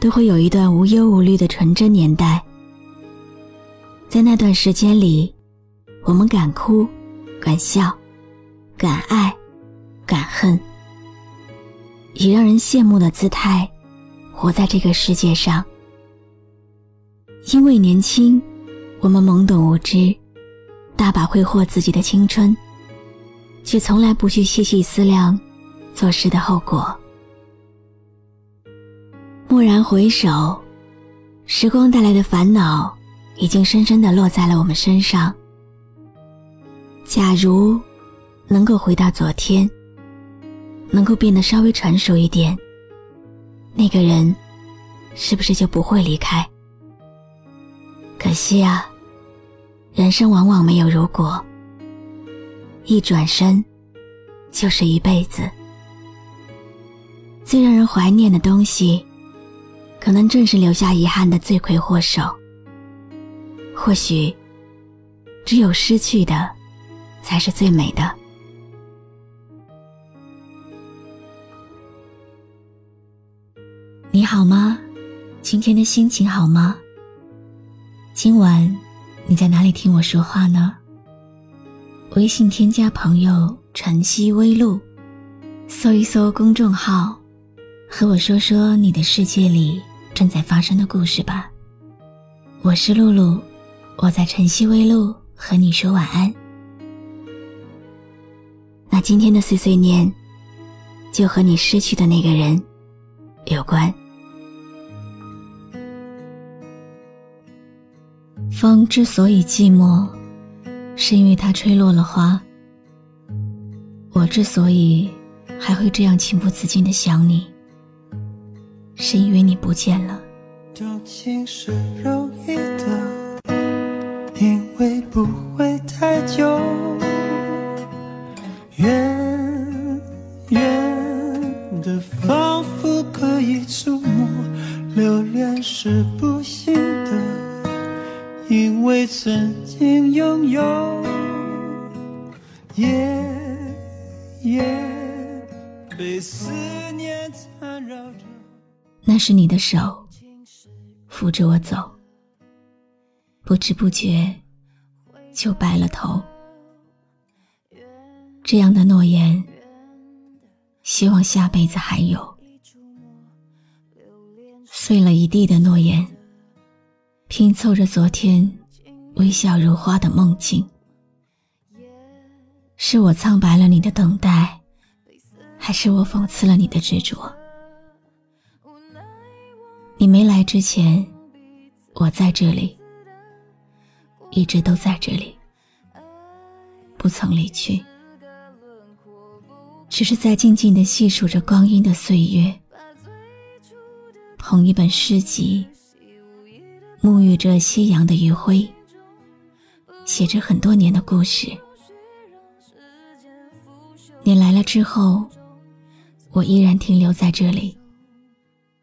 都会有一段无忧无虑的纯真年代，在那段时间里，我们敢哭，敢笑，敢爱，敢恨，以让人羡慕的姿态活在这个世界上。因为年轻，我们懵懂无知，大把挥霍自己的青春，却从来不去细细思量做事的后果。蓦然回首，时光带来的烦恼已经深深的落在了我们身上。假如能够回到昨天，能够变得稍微成熟一点，那个人是不是就不会离开？可惜啊，人生往往没有如果，一转身就是一辈子。最让人怀念的东西。可能正是留下遗憾的罪魁祸首。或许，只有失去的，才是最美的。你好吗？今天的心情好吗？今晚你在哪里听我说话呢？微信添加朋友“晨曦微露”，搜一搜公众号，和我说说你的世界里。正在发生的故事吧。我是露露，我在晨曦微露和你说晚安。那今天的碎碎念，就和你失去的那个人有关。风之所以寂寞，是因为它吹落了花。我之所以还会这样情不自禁的想你。是因为你不见了。究竟是容易的因为不会太久。远远的仿佛可以触摸留恋是不行的因为曾经拥有夜夜被思念那是你的手扶着我走，不知不觉就白了头。这样的诺言，希望下辈子还有。碎了一地的诺言，拼凑着昨天微笑如花的梦境。是我苍白了你的等待，还是我讽刺了你的执着？你没来之前，我在这里，一直都在这里，不曾离去，只是在静静的细数着光阴的岁月，捧一本诗集，沐浴着夕阳的余晖，写着很多年的故事。你来了之后，我依然停留在这里。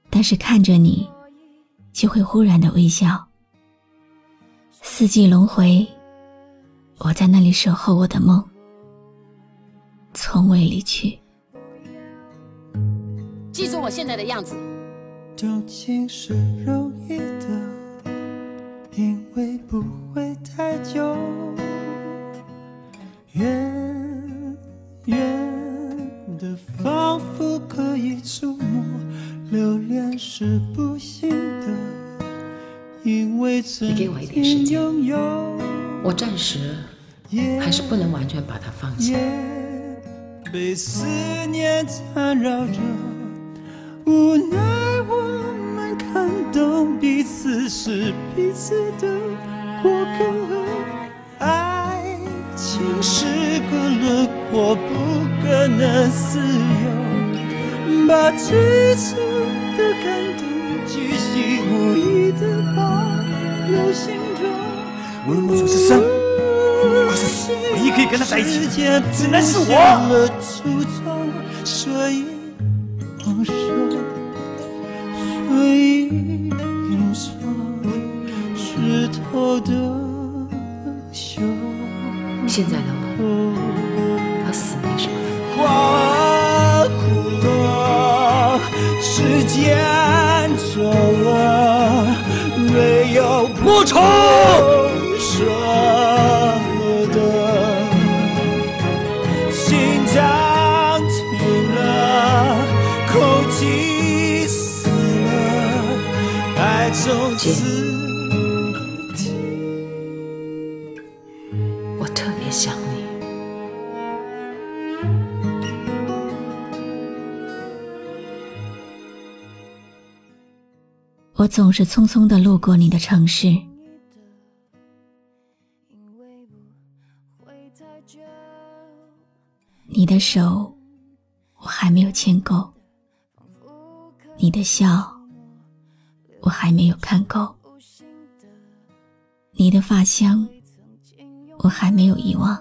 但是看着你，就会忽然的微笑。四季轮回，我在那里守候我的梦，从未离去。记住我现在的样子。是容易的，因为不会太还是不能完全把它放下。被思念缠绕着，无奈我们看懂彼此是彼此的过客。爱情是个轮廓，不可能自由。把最初的感动巨细无遗的保留心中。无论我是生或是死，唯一可以跟他在一起的，只能是我。所以放手，所以用手湿透的袖。现在的我和死没什么。花枯了，时间走了，没有莫愁。舍爱从此停。我特别想你。我总是匆匆的路过你的城市，你的手我还没有牵够，你的笑我还没有看够，你的发香我还没有遗忘。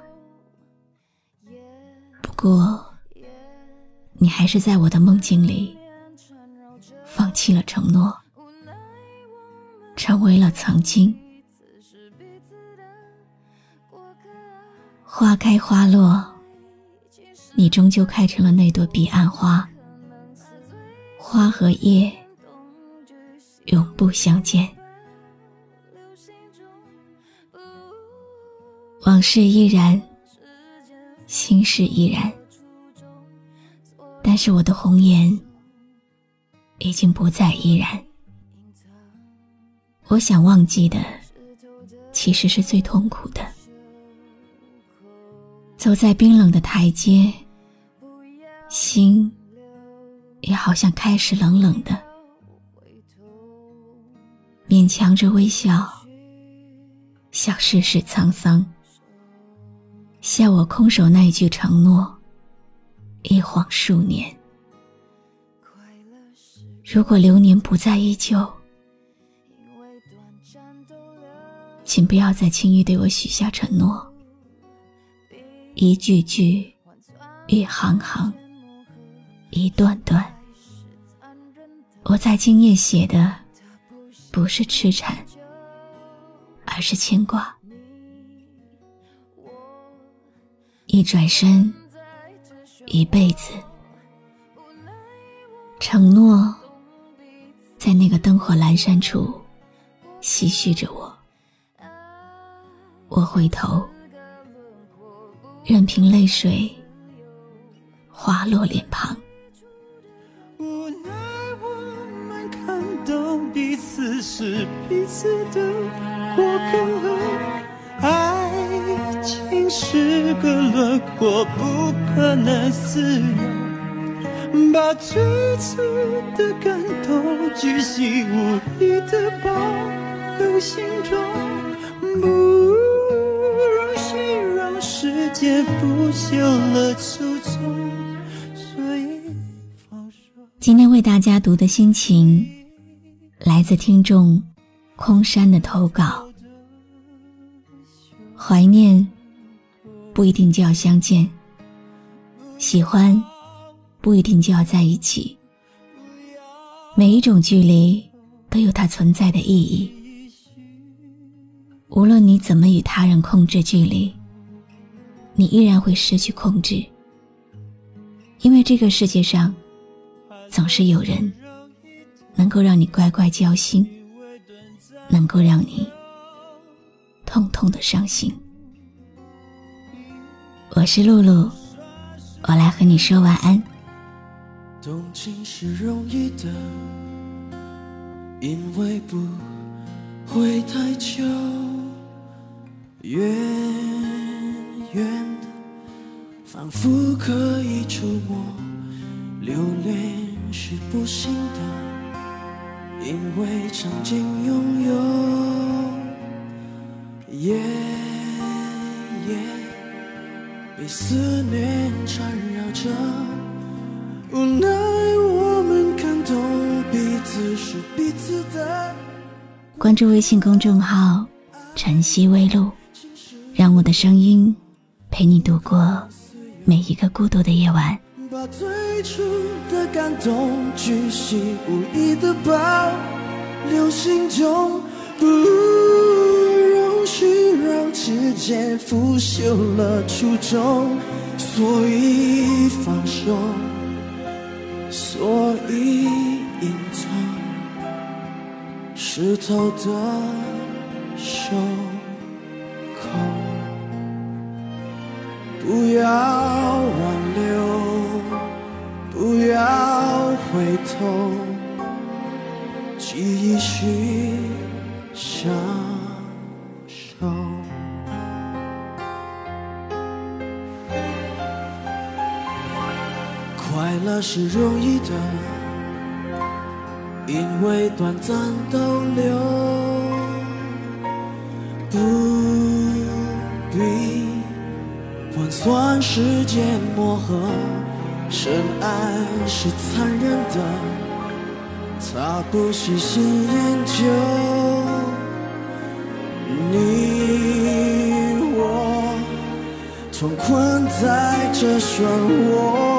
不过，你还是在我的梦境里放弃了承诺。成为了曾经。花开花落，你终究开成了那朵彼岸花。花和叶永不相见。往事依然，心事依然，但是我的红颜已经不再依然。我想忘记的，其实是最痛苦的。走在冰冷的台阶，心也好像开始冷冷的。强着微笑，笑世事沧桑，笑我空守那一句承诺，一晃数年。如果流年不再依旧。请不要再轻易对我许下承诺，一句句，一行行，一段段。我在今夜写的，不是痴缠，而是牵挂。一转身，一辈子，承诺，在那个灯火阑珊处，唏嘘着我。我回头，任凭泪水滑落脸庞。是彼此的过客，爱情是个轮廓，不可能自由。把最初的感动，巨细无遗的保留心中。不如。谁让世界不朽了初衷？所以。今天为大家读的心情，来自听众空山的投稿。怀念不一定就要相见，喜欢不一定就要在一起。每一种距离都有它存在的意义。无论你怎么与他人控制距离。你依然会失去控制，因为这个世界上总是有人能够让你乖乖交心，能够让你痛痛的伤心。我是露露，我来和你说晚安。动情是容易的，因为不会太久。远。远的，仿佛可以触摸；留恋是不幸的，因为曾经拥有。夜夜被思念缠绕着，无奈我们看懂彼此是彼此。关注微信公众号“晨曦微露”，让我的声音陪你度过每一个孤独的夜晚。把最初的感动巨细无遗的保留心中，不容许让时间腐朽了初衷，所以放手，所以隐藏湿透的手回头，继续享受。快乐是容易的，因为短暂逗留，不必换算时间磨合。深爱是残忍的，他不细心研究。你我痛困在这漩涡。